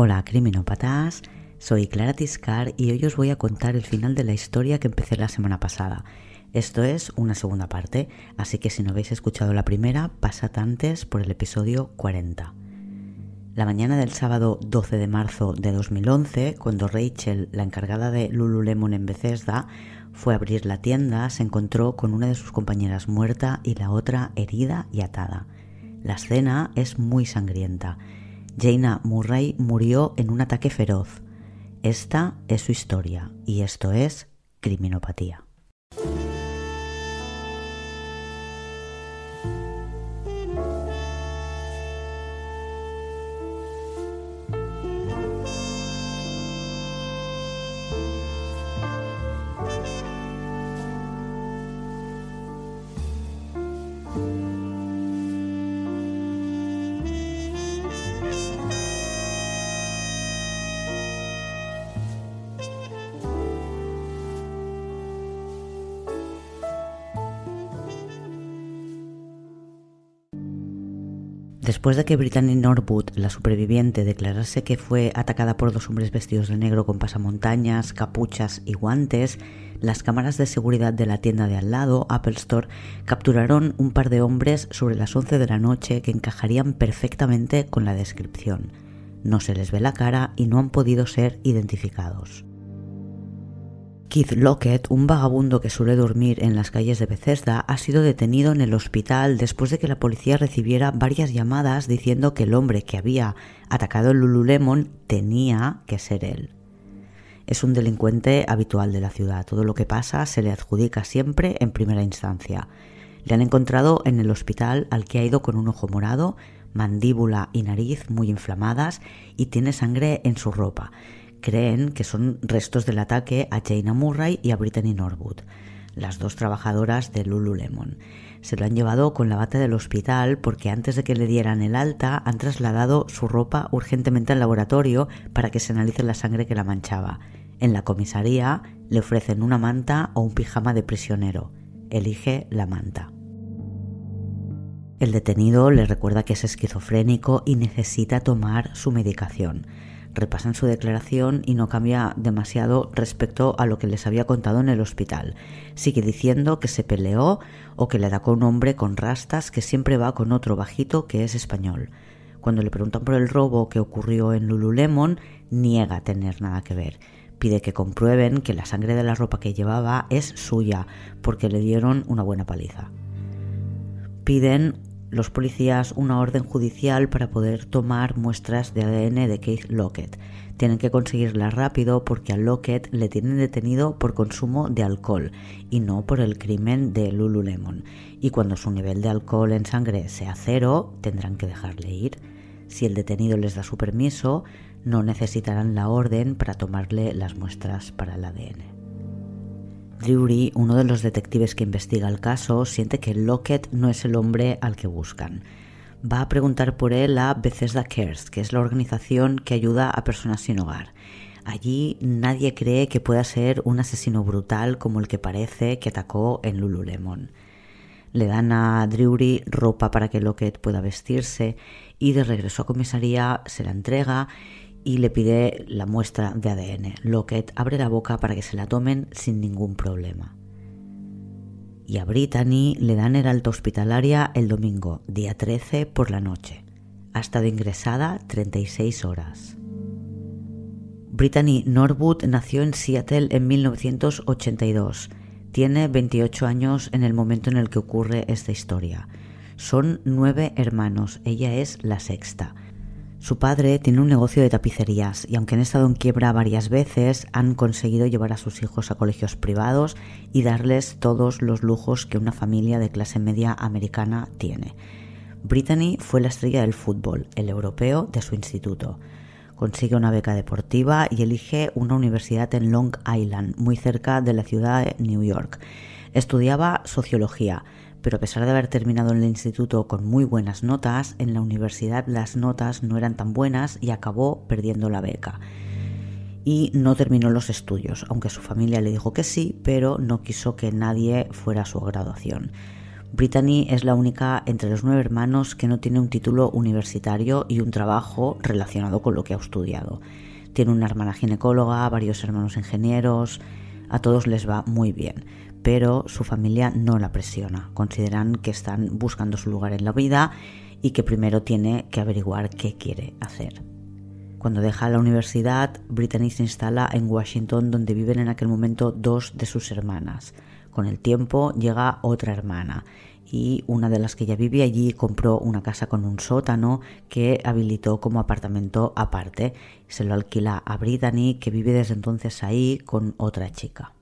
Hola criminópatas, soy Clara Tiscar y hoy os voy a contar el final de la historia que empecé la semana pasada. Esto es una segunda parte, así que si no habéis escuchado la primera, pasad antes por el episodio 40. La mañana del sábado 12 de marzo de 2011, cuando Rachel, la encargada de Lululemon en Bethesda, fue a abrir la tienda, se encontró con una de sus compañeras muerta y la otra herida y atada. La escena es muy sangrienta Jaina Murray murió en un ataque feroz. Esta es su historia y esto es criminopatía. Después de que Brittany Norwood, la superviviente, declarase que fue atacada por dos hombres vestidos de negro con pasamontañas, capuchas y guantes, las cámaras de seguridad de la tienda de al lado, Apple Store, capturaron un par de hombres sobre las 11 de la noche que encajarían perfectamente con la descripción. No se les ve la cara y no han podido ser identificados. Keith Lockett, un vagabundo que suele dormir en las calles de Bethesda, ha sido detenido en el hospital después de que la policía recibiera varias llamadas diciendo que el hombre que había atacado el Lululemon tenía que ser él. Es un delincuente habitual de la ciudad. Todo lo que pasa se le adjudica siempre en primera instancia. Le han encontrado en el hospital al que ha ido con un ojo morado, mandíbula y nariz muy inflamadas y tiene sangre en su ropa creen que son restos del ataque a Jaina Murray y a Brittany Norwood, las dos trabajadoras de Lululemon. Se lo han llevado con la bata del hospital porque antes de que le dieran el alta han trasladado su ropa urgentemente al laboratorio para que se analice la sangre que la manchaba. En la comisaría le ofrecen una manta o un pijama de prisionero. Elige la manta. El detenido le recuerda que es esquizofrénico y necesita tomar su medicación repasan su declaración y no cambia demasiado respecto a lo que les había contado en el hospital. Sigue diciendo que se peleó o que le atacó un hombre con rastas que siempre va con otro bajito que es español. Cuando le preguntan por el robo que ocurrió en Lululemon, niega tener nada que ver. Pide que comprueben que la sangre de la ropa que llevaba es suya, porque le dieron una buena paliza. Piden los policías una orden judicial para poder tomar muestras de ADN de Keith Lockett. Tienen que conseguirla rápido porque a Lockett le tienen detenido por consumo de alcohol y no por el crimen de Lululemon. Y cuando su nivel de alcohol en sangre sea cero, tendrán que dejarle ir. Si el detenido les da su permiso, no necesitarán la orden para tomarle las muestras para el ADN. Drury, uno de los detectives que investiga el caso, siente que Lockett no es el hombre al que buscan. Va a preguntar por él a Bethesda Cares, que es la organización que ayuda a personas sin hogar. Allí nadie cree que pueda ser un asesino brutal como el que parece que atacó en Lululemon. Le dan a Drury ropa para que Lockett pueda vestirse y de regreso a comisaría se la entrega y le pide la muestra de ADN. Lockett abre la boca para que se la tomen sin ningún problema. Y a Brittany le dan el alta hospitalaria el domingo, día 13 por la noche. Ha estado ingresada 36 horas. Brittany Norwood nació en Seattle en 1982. Tiene 28 años en el momento en el que ocurre esta historia. Son nueve hermanos, ella es la sexta. Su padre tiene un negocio de tapicerías y aunque han estado en quiebra varias veces, han conseguido llevar a sus hijos a colegios privados y darles todos los lujos que una familia de clase media americana tiene. Brittany fue la estrella del fútbol, el europeo de su instituto. Consigue una beca deportiva y elige una universidad en Long Island, muy cerca de la ciudad de New York. Estudiaba sociología, pero a pesar de haber terminado en el instituto con muy buenas notas, en la universidad las notas no eran tan buenas y acabó perdiendo la beca. Y no terminó los estudios, aunque su familia le dijo que sí, pero no quiso que nadie fuera a su graduación. Brittany es la única entre los nueve hermanos que no tiene un título universitario y un trabajo relacionado con lo que ha estudiado. Tiene una hermana ginecóloga, varios hermanos ingenieros, a todos les va muy bien, pero su familia no la presiona. Consideran que están buscando su lugar en la vida y que primero tiene que averiguar qué quiere hacer. Cuando deja la universidad, Brittany se instala en Washington donde viven en aquel momento dos de sus hermanas. Con el tiempo llega otra hermana y una de las que ya vive allí compró una casa con un sótano que habilitó como apartamento aparte. Se lo alquila a Brittany que vive desde entonces ahí con otra chica.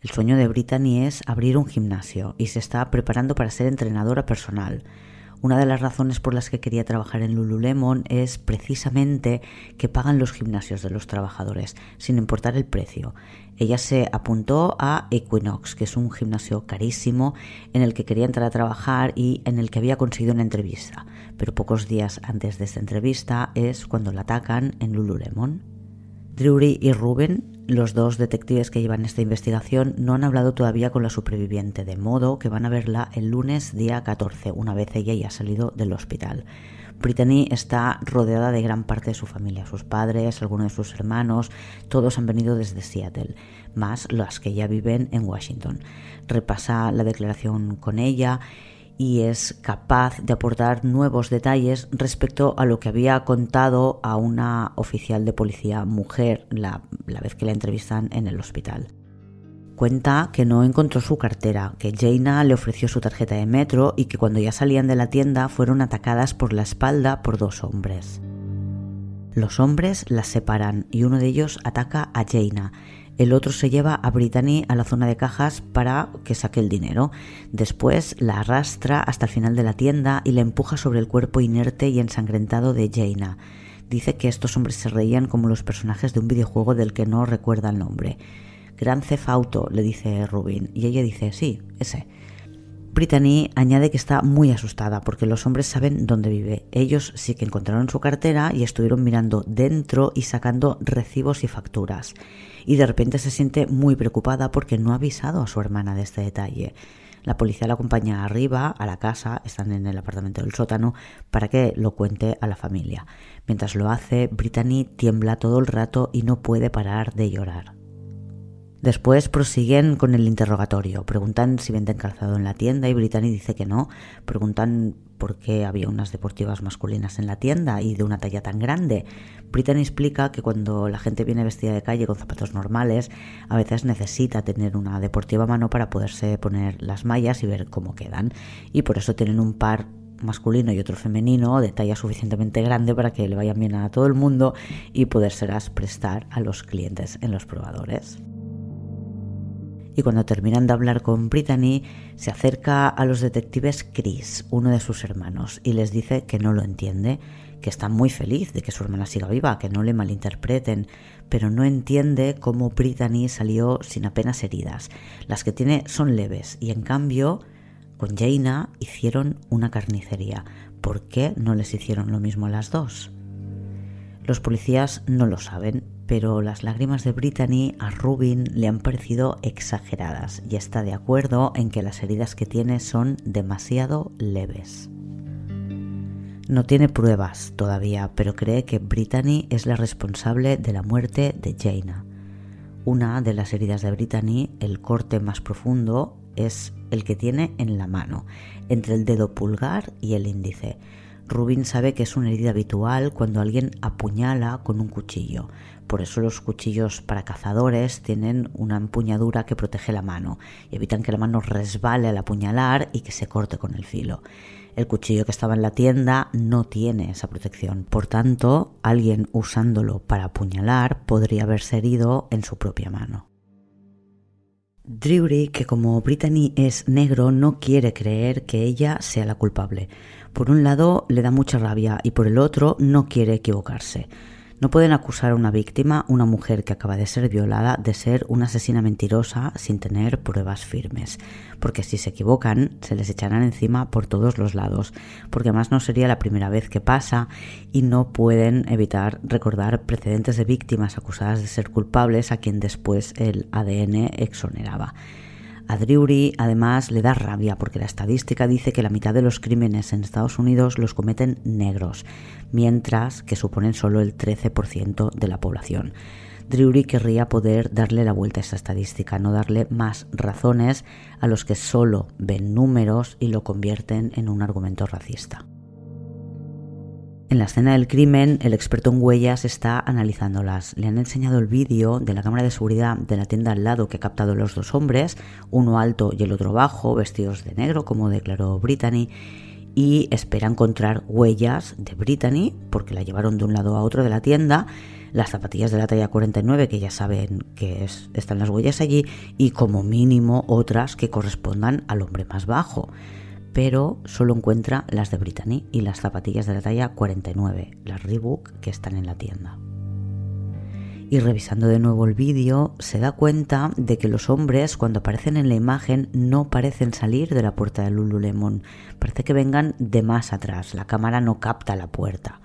El sueño de Brittany es abrir un gimnasio y se está preparando para ser entrenadora personal. Una de las razones por las que quería trabajar en Lululemon es precisamente que pagan los gimnasios de los trabajadores, sin importar el precio. Ella se apuntó a Equinox, que es un gimnasio carísimo en el que quería entrar a trabajar y en el que había conseguido una entrevista. Pero pocos días antes de esta entrevista es cuando la atacan en Lululemon. Drury y Ruben los dos detectives que llevan esta investigación no han hablado todavía con la superviviente, de modo que van a verla el lunes día 14, una vez ella ya ha salido del hospital. Brittany está rodeada de gran parte de su familia, sus padres, algunos de sus hermanos, todos han venido desde Seattle, más las que ya viven en Washington. Repasa la declaración con ella y es capaz de aportar nuevos detalles respecto a lo que había contado a una oficial de policía mujer la, vez que la entrevistan en el hospital. Cuenta que no encontró su cartera, que Jaina le ofreció su tarjeta de metro y que cuando ya salían de la tienda fueron atacadas por la espalda por dos hombres. Los hombres las separan y uno de ellos ataca a Jaina el otro se lleva a Brittany a la zona de cajas para que saque el dinero. Después la arrastra hasta el final de la tienda y la empuja sobre el cuerpo inerte y ensangrentado de Jaina. Dice que estos hombres se reían como los personajes de un videojuego del que no recuerda el nombre. Gran Cefauto, le dice Rubin, y ella dice, sí, ese. Brittany añade que está muy asustada porque los hombres saben dónde vive. Ellos sí que encontraron su cartera y estuvieron mirando dentro y sacando recibos y facturas y de repente se siente muy preocupada porque no ha avisado a su hermana de este detalle. La policía la acompaña arriba, a la casa, están en el apartamento del sótano, para que lo cuente a la familia. Mientras lo hace, Brittany tiembla todo el rato y no puede parar de llorar. Después prosiguen con el interrogatorio. Preguntan si venden calzado en la tienda y Brittany dice que no. Preguntan por qué había unas deportivas masculinas en la tienda y de una talla tan grande. Brittany explica que cuando la gente viene vestida de calle con zapatos normales, a veces necesita tener una deportiva a mano para poderse poner las mallas y ver cómo quedan. Y por eso tienen un par masculino y otro femenino de talla suficientemente grande para que le vayan bien a todo el mundo y podérselas prestar a los clientes en los probadores y cuando terminan de hablar con Brittany, se acerca a los detectives Chris, uno de sus hermanos, y les dice que no lo entiende, que está muy feliz de que su hermana siga viva, que no le malinterpreten, pero no entiende cómo Brittany salió sin apenas heridas. Las que tiene son leves y en cambio con Jaina hicieron una carnicería. ¿Por qué no les hicieron lo mismo a las dos? Los policías no lo saben, pero las lágrimas de Brittany a Rubin le han parecido exageradas y está de acuerdo en que las heridas que tiene son demasiado leves. No tiene pruebas todavía, pero cree que Brittany es la responsable de la muerte de Jaina. Una de las heridas de Brittany, el corte más profundo, es el que tiene en la mano, entre el dedo pulgar y el índice. Rubin sabe que es una herida habitual cuando alguien apuñala con un cuchillo. Por eso los cuchillos para cazadores tienen una empuñadura que protege la mano y evitan que la mano resbale al apuñalar y que se corte con el filo. El cuchillo que estaba en la tienda no tiene esa protección. Por tanto, alguien usándolo para apuñalar podría haberse herido en su propia mano. Drury, que como Brittany es negro, no quiere creer que ella sea la culpable. Por un lado le da mucha rabia y por el otro no quiere equivocarse. No pueden acusar a una víctima, una mujer que acaba de ser violada, de ser una asesina mentirosa sin tener pruebas firmes, porque si se equivocan se les echarán encima por todos los lados, porque además no sería la primera vez que pasa y no pueden evitar recordar precedentes de víctimas acusadas de ser culpables a quien después el ADN exoneraba. A Drury además le da rabia porque la estadística dice que la mitad de los crímenes en Estados Unidos los cometen negros, mientras que suponen solo el 13% de la población. Drury querría poder darle la vuelta a esa estadística, no darle más razones a los que solo ven números y lo convierten en un argumento racista. En la escena del crimen, el experto en huellas está analizándolas. Le han enseñado el vídeo de la cámara de seguridad de la tienda al lado que ha captado los dos hombres, uno alto y el otro bajo, vestidos de negro, como declaró Brittany, y espera encontrar huellas de Brittany, porque la llevaron de un lado a otro de la tienda, las zapatillas de la talla 49, que ya saben que están las huellas allí, y como mínimo otras que correspondan al hombre más bajo pero solo encuentra las de Brittany y las zapatillas de la talla 49, las Reebok que están en la tienda. Y revisando de nuevo el vídeo, se da cuenta de que los hombres cuando aparecen en la imagen no parecen salir de la puerta de Lululemon, parece que vengan de más atrás, la cámara no capta la puerta.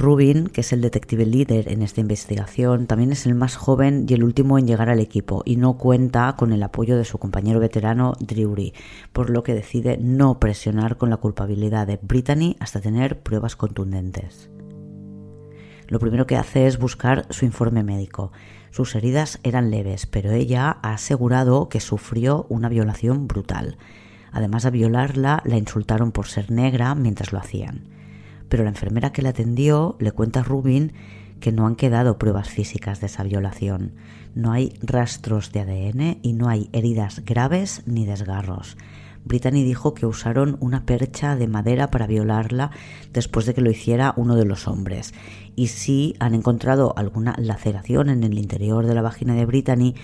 Rubin, que es el detective líder en esta investigación, también es el más joven y el último en llegar al equipo y no cuenta con el apoyo de su compañero veterano Drury, por lo que decide no presionar con la culpabilidad de Brittany hasta tener pruebas contundentes. Lo primero que hace es buscar su informe médico. Sus heridas eran leves, pero ella ha asegurado que sufrió una violación brutal. Además de violarla, la insultaron por ser negra mientras lo hacían pero la enfermera que la atendió le cuenta a Rubin que no han quedado pruebas físicas de esa violación. No hay rastros de ADN y no hay heridas graves ni desgarros. Brittany dijo que usaron una percha de madera para violarla después de que lo hiciera uno de los hombres. Y sí han encontrado alguna laceración en el interior de la vagina de Brittany,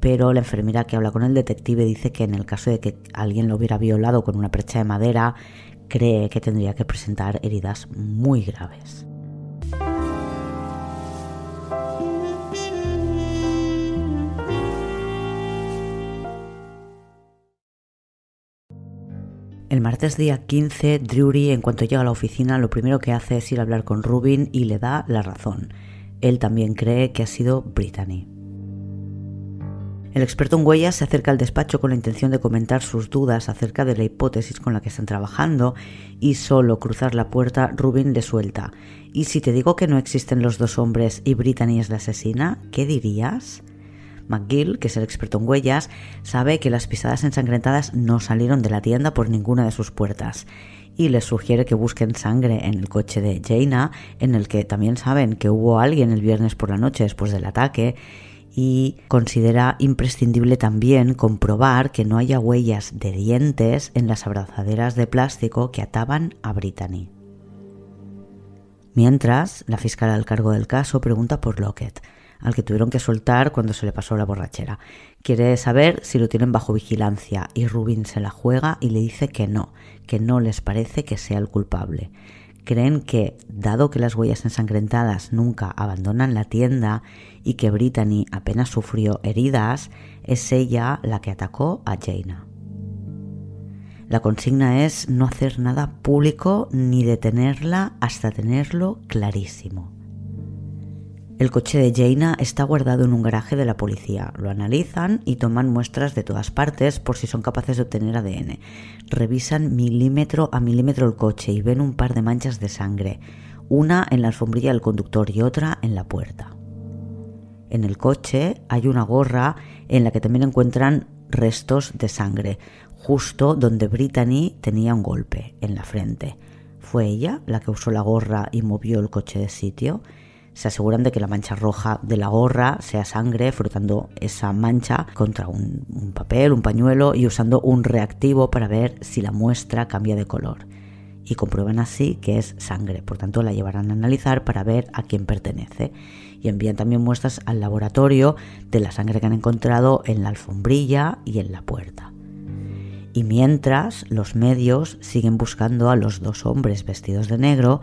pero la enfermera que habla con el detective dice que en el caso de que alguien lo hubiera violado con una percha de madera, cree que tendría que presentar heridas muy graves. El martes día 15, Drury, en cuanto llega a la oficina, lo primero que hace es ir a hablar con Rubin y le da la razón. Él también cree que ha sido Brittany. El experto en huellas se acerca al despacho con la intención de comentar sus dudas acerca de la hipótesis con la que están trabajando y solo cruzar la puerta Rubin le suelta. ¿Y si te digo que no existen los dos hombres y Brittany es la asesina? ¿Qué dirías? McGill, que es el experto en huellas, sabe que las pisadas ensangrentadas no salieron de la tienda por ninguna de sus puertas y les sugiere que busquen sangre en el coche de Jaina, en el que también saben que hubo alguien el viernes por la noche después del ataque y considera imprescindible también comprobar que no haya huellas de dientes en las abrazaderas de plástico que ataban a Brittany. Mientras, la fiscal al cargo del caso pregunta por Lockett, al que tuvieron que soltar cuando se le pasó la borrachera. Quiere saber si lo tienen bajo vigilancia y Rubin se la juega y le dice que no, que no les parece que sea el culpable creen que, dado que las huellas ensangrentadas nunca abandonan la tienda y que Brittany apenas sufrió heridas, es ella la que atacó a Jaina. La consigna es no hacer nada público ni detenerla hasta tenerlo clarísimo. El coche de Jaina está guardado en un garaje de la policía. Lo analizan y toman muestras de todas partes por si son capaces de obtener ADN. Revisan milímetro a milímetro el coche y ven un par de manchas de sangre, una en la alfombrilla del conductor y otra en la puerta. En el coche hay una gorra en la que también encuentran restos de sangre, justo donde Brittany tenía un golpe en la frente. ¿Fue ella la que usó la gorra y movió el coche de sitio? Se aseguran de que la mancha roja de la gorra sea sangre, frotando esa mancha contra un, papel, un pañuelo y usando un reactivo para ver si la muestra cambia de color. Y comprueban así que es sangre, por tanto la llevarán a analizar para ver a quién pertenece. Y envían también muestras al laboratorio de la sangre que han encontrado en la alfombrilla y en la puerta. Y mientras los medios siguen buscando a los dos hombres vestidos de negro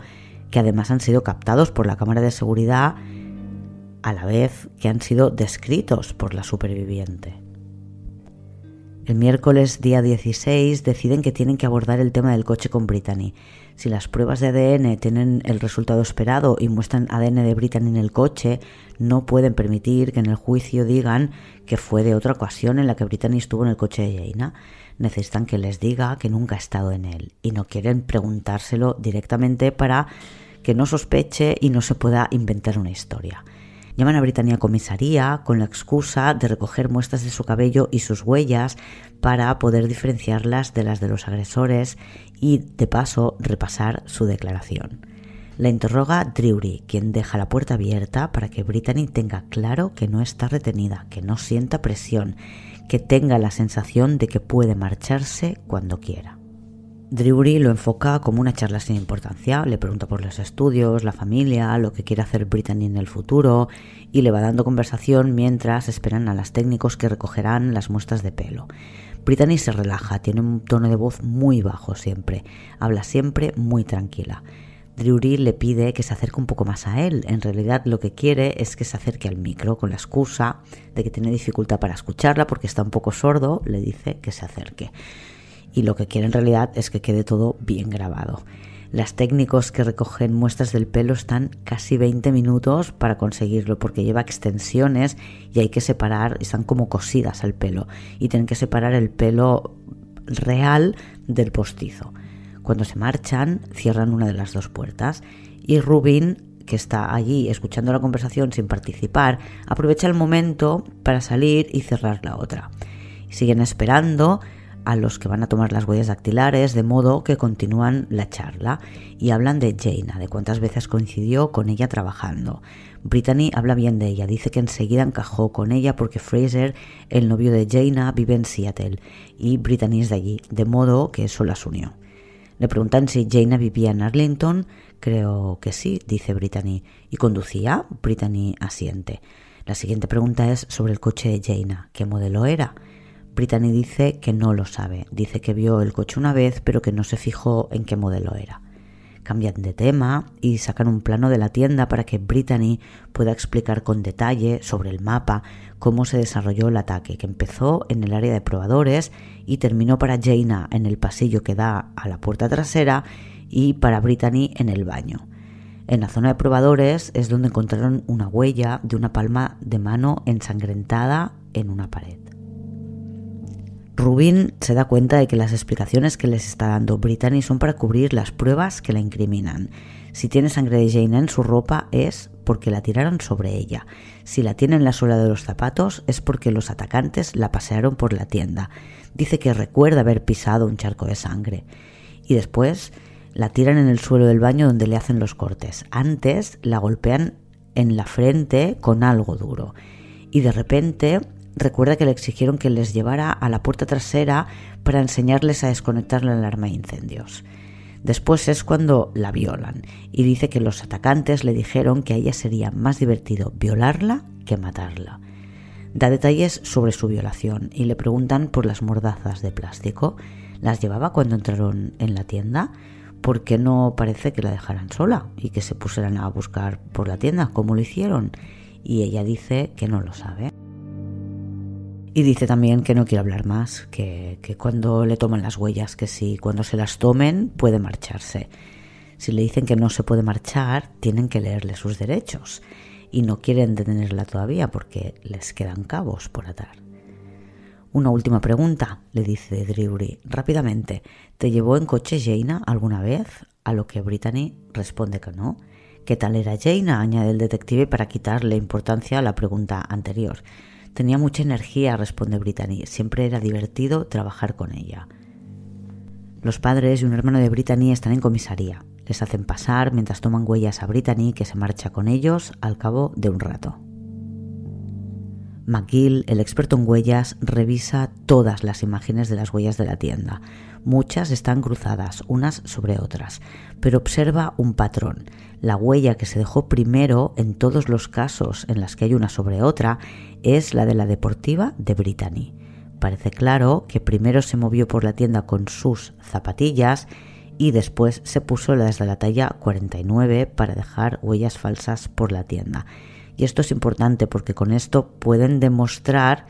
que además han sido captados por la cámara de seguridad a la vez que han sido descritos por la superviviente. El miércoles día 16 deciden que tienen que abordar el tema del coche con Brittany. Si las pruebas de ADN tienen el resultado esperado y muestran ADN de Brittany en el coche, no pueden permitir que en el juicio digan que fue de otra ocasión en la que Brittany estuvo en el coche de Jaina. Necesitan que les diga que nunca ha estado en él y no quieren preguntárselo directamente para que no sospeche y no se pueda inventar una historia. Llaman a Britannia a comisaría con la excusa de recoger muestras de su cabello y sus huellas para poder diferenciarlas de las de los agresores y, de paso, repasar su declaración. La interroga Drury, quien deja la puerta abierta para que Brittany tenga claro que no está retenida, que no sienta presión, que tenga la sensación de que puede marcharse cuando quiera. Drury lo enfoca como una charla sin importancia, le pregunta por los estudios, la familia, lo que quiere hacer Brittany en el futuro y le va dando conversación mientras esperan a los técnicos que recogerán las muestras de pelo. Brittany se relaja, tiene un tono de voz muy bajo siempre, habla siempre muy tranquila. Drury le pide que se acerque un poco más a él. En realidad lo que quiere es que se acerque al micro con la excusa de que tiene dificultad para escucharla porque está un poco sordo, le dice que se acerque y lo que quiere en realidad es que quede todo bien grabado. Las técnicos que recogen muestras del pelo están casi 20 minutos para conseguirlo porque lleva extensiones y hay que separar, están como cosidas al pelo y tienen que separar el pelo real del postizo. Cuando se marchan, cierran una de las dos puertas y Rubin, que está allí escuchando la conversación sin participar, aprovecha el momento para salir y cerrar la otra. Siguen esperando a los que van a tomar las huellas dactilares, de modo que continúan la charla y hablan de Jaina, de cuántas veces coincidió con ella trabajando. Brittany habla bien de ella, dice que enseguida encajó con ella porque Fraser, el novio de Jaina, vive en Seattle y Brittany es de allí, de modo que eso las unió. Le preguntan si Jaina vivía en Arlington, creo que sí, dice Brittany. ¿Y conducía? Brittany asiente. La siguiente pregunta es sobre el coche de Jaina, ¿qué modelo era? Brittany dice que no lo sabe, dice que vio el coche una vez pero que no se fijó en qué modelo era. Cambian de tema y sacan un plano de la tienda para que Brittany pueda explicar con detalle sobre el mapa cómo se desarrolló el ataque, que empezó en el área de probadores y terminó para Jaina en el pasillo que da a la puerta trasera y para Brittany en el baño. En la zona de probadores es donde encontraron una huella de una palma de mano ensangrentada en una pared. Rubin se da cuenta de que las explicaciones que les está dando Brittany son para cubrir las pruebas que la incriminan. Si tiene sangre de Jane en su ropa es porque la tiraron sobre ella. Si la tiene en la suela de los zapatos es porque los atacantes la pasearon por la tienda. Dice que recuerda haber pisado un charco de sangre. Y después la tiran en el suelo del baño donde le hacen los cortes. Antes la golpean en la frente con algo duro. Y de repente recuerda que le exigieron que les llevara a la puerta trasera para enseñarles a desconectar la alarma de incendios. Después es cuando la violan y dice que los atacantes le dijeron que a ella sería más divertido violarla que matarla. Da detalles sobre su violación y le preguntan por las mordazas de plástico. ¿Las llevaba cuando entraron en la tienda? ¿Por qué no parece que la dejaran sola y que se pusieran a buscar por la tienda como lo hicieron? Y ella dice que no lo sabe. Y dice también que no quiere hablar más, que, cuando le toman las huellas, que si cuando se las tomen puede marcharse. Si le dicen que no se puede marchar, tienen que leerle sus derechos y no quieren detenerla todavía porque les quedan cabos por atar. Una última pregunta, le dice Drury rápidamente. ¿Te llevó en coche Jaina alguna vez? A lo que Brittany responde que no. ¿Qué tal era Jaina? añade el detective para quitarle importancia a la pregunta anterior. Tenía mucha energía, responde Brittany. Siempre era divertido trabajar con ella. Los padres y un hermano de Brittany están en comisaría. Les hacen pasar mientras toman huellas a Brittany, que se marcha con ellos al cabo de un rato. McGill, el experto en huellas, revisa todas las imágenes de las huellas de la tienda. Muchas están cruzadas unas sobre otras, pero observa un patrón. La huella que se dejó primero en todos los casos en las que hay una sobre otra es la de la deportiva de Brittany. Parece claro que primero se movió por la tienda con sus zapatillas y después se puso las de la talla 49 para dejar huellas falsas por la tienda. Y esto es importante porque con esto pueden demostrar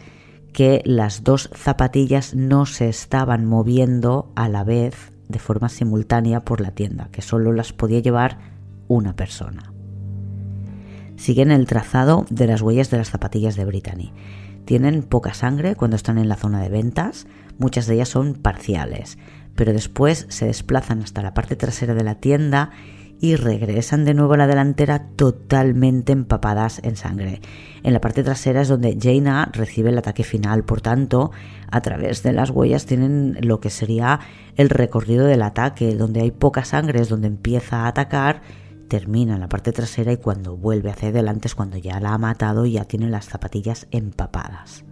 que las dos zapatillas no se estaban moviendo a la vez de forma simultánea por la tienda, que solo las podía llevar una persona. Siguen el trazado de las huellas de las zapatillas de Brittany. Tienen poca sangre cuando están en la zona de ventas, muchas de ellas son parciales, pero después se desplazan hasta la parte trasera de la tienda y regresan de nuevo a la delantera totalmente empapadas en sangre. En la parte trasera es donde Jaina recibe el ataque final, por tanto, a través de las huellas tienen lo que sería el recorrido del ataque, donde hay poca sangre es donde empieza a atacar, termina en la parte trasera y cuando vuelve hacia adelante es cuando ya la ha matado y ya tiene las zapatillas empapadas.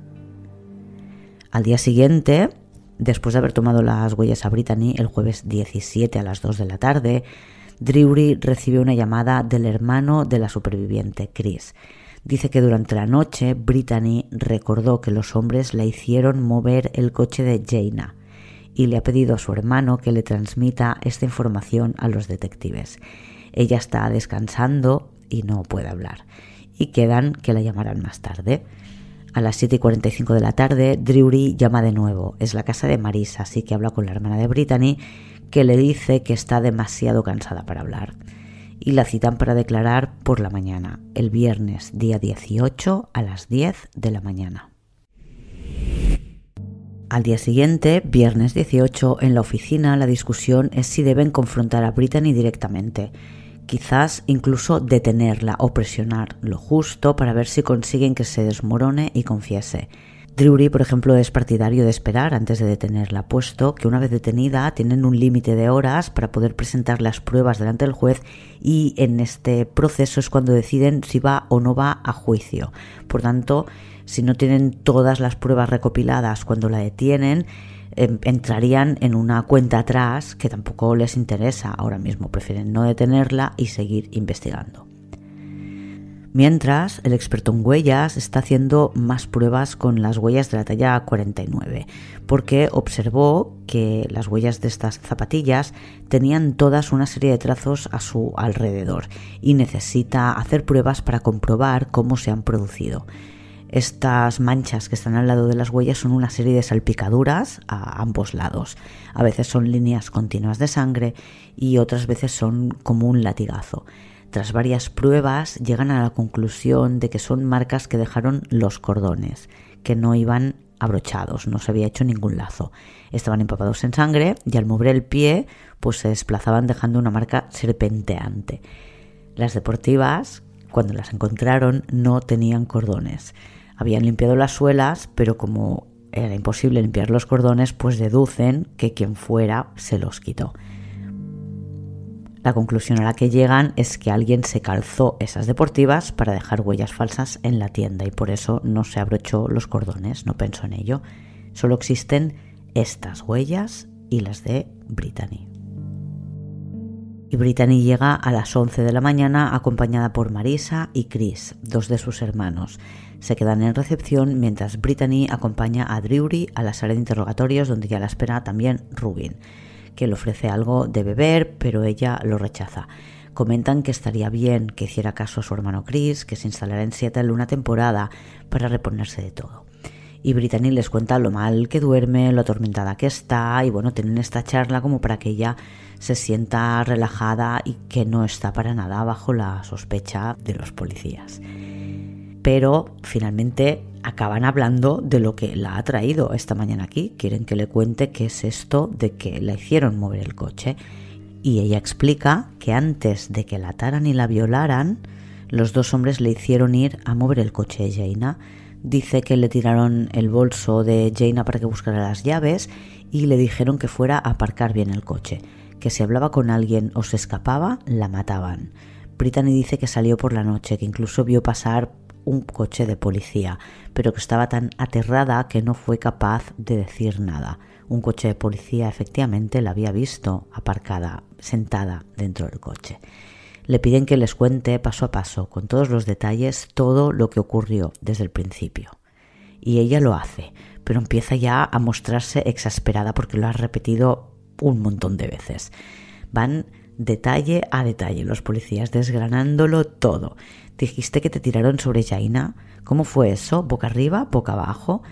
Al día siguiente, después de haber tomado las huellas a Brittany el jueves 17 a las 2 de la tarde, Drury recibe una llamada del hermano de la superviviente, Chris. Dice que durante la noche Brittany recordó que los hombres la hicieron mover el coche de Jaina y le ha pedido a su hermano que le transmita esta información a los detectives. Ella está descansando y no puede hablar y quedan que la llamarán más tarde. A las 7 y 45 de la tarde, Drury llama de nuevo. Es la casa de Marisa, así que habla con la hermana de Brittany que le dice que está demasiado cansada para hablar y la citan para declarar por la mañana, el viernes día 18 a las 10 de la mañana. Al día siguiente, viernes 18, en la oficina la discusión es si deben confrontar a Brittany directamente, quizás incluso detenerla o presionar lo justo para ver si consiguen que se desmorone y confiese. Drury, por ejemplo, es partidario de esperar antes de detenerla, puesto que una vez detenida tienen un límite de horas para poder presentar las pruebas delante del juez y en este proceso es cuando deciden si va o no va a juicio. Por tanto, si no tienen todas las pruebas recopiladas cuando la detienen, em, entrarían en una cuenta atrás que tampoco les interesa ahora mismo, prefieren no detenerla y seguir investigando. Mientras, el experto en huellas está haciendo más pruebas con las huellas de la talla 49, porque observó que las huellas de estas zapatillas tenían todas una serie de trazos a su alrededor y necesita hacer pruebas para comprobar cómo se han producido. Estas manchas que están al lado de las huellas son una serie de salpicaduras a ambos lados. A veces son líneas continuas de sangre y otras veces son como un latigazo. Tras varias pruebas llegan a la conclusión de que son marcas que dejaron los cordones, que no iban abrochados, no se había hecho ningún lazo. Estaban empapados en sangre y al mover el pie pues se desplazaban dejando una marca serpenteante. Las deportivas, cuando las encontraron, no tenían cordones. Habían limpiado las suelas, pero como era imposible limpiar los cordones, pues deducen que quien fuera se los quitó. La conclusión a la que llegan es que alguien se calzó esas deportivas para dejar huellas falsas en la tienda y por eso no se abrochó los cordones, no pensó en ello. Solo existen estas huellas y las de Brittany. Y Brittany llega a las 11 de la mañana acompañada por Marisa y Chris, dos de sus hermanos. Se quedan en recepción mientras Brittany acompaña a Drury a la sala de interrogatorios donde ya la espera también Rubin que le ofrece algo de beber, pero ella lo rechaza. Comentan que estaría bien que hiciera caso a su hermano Chris, que se instalara en Seattle una temporada para reponerse de todo. Y Brittany les cuenta lo mal que duerme, lo atormentada que está, y bueno, tienen esta charla como para que ella se sienta relajada y que no está para nada bajo la sospecha de los policías. Pero finalmente acaban hablando de lo que la ha traído esta mañana aquí. Quieren que le cuente qué es esto de que la hicieron mover el coche. Y ella explica que antes de que la ataran y la violaran, los dos hombres le hicieron ir a mover el coche de Jaina. Dice que le tiraron el bolso de Jaina para que buscara las llaves y le dijeron que fuera a aparcar bien el coche, que si hablaba con alguien o se escapaba, la mataban. Brittany dice que salió por la noche, que incluso vio pasar un coche de policía, pero que estaba tan aterrada que no fue capaz de decir nada. Un coche de policía efectivamente la había visto aparcada, sentada dentro del coche. Le piden que les cuente paso a paso, con todos los detalles, todo lo que ocurrió desde el principio. Y ella lo hace, pero empieza ya a mostrarse exasperada porque lo ha repetido un montón de veces. Van detalle a detalle los policías desgranándolo todo. Dijiste que te tiraron sobre Jaina. ¿Cómo fue eso? ¿Boca arriba? ¿Boca abajo?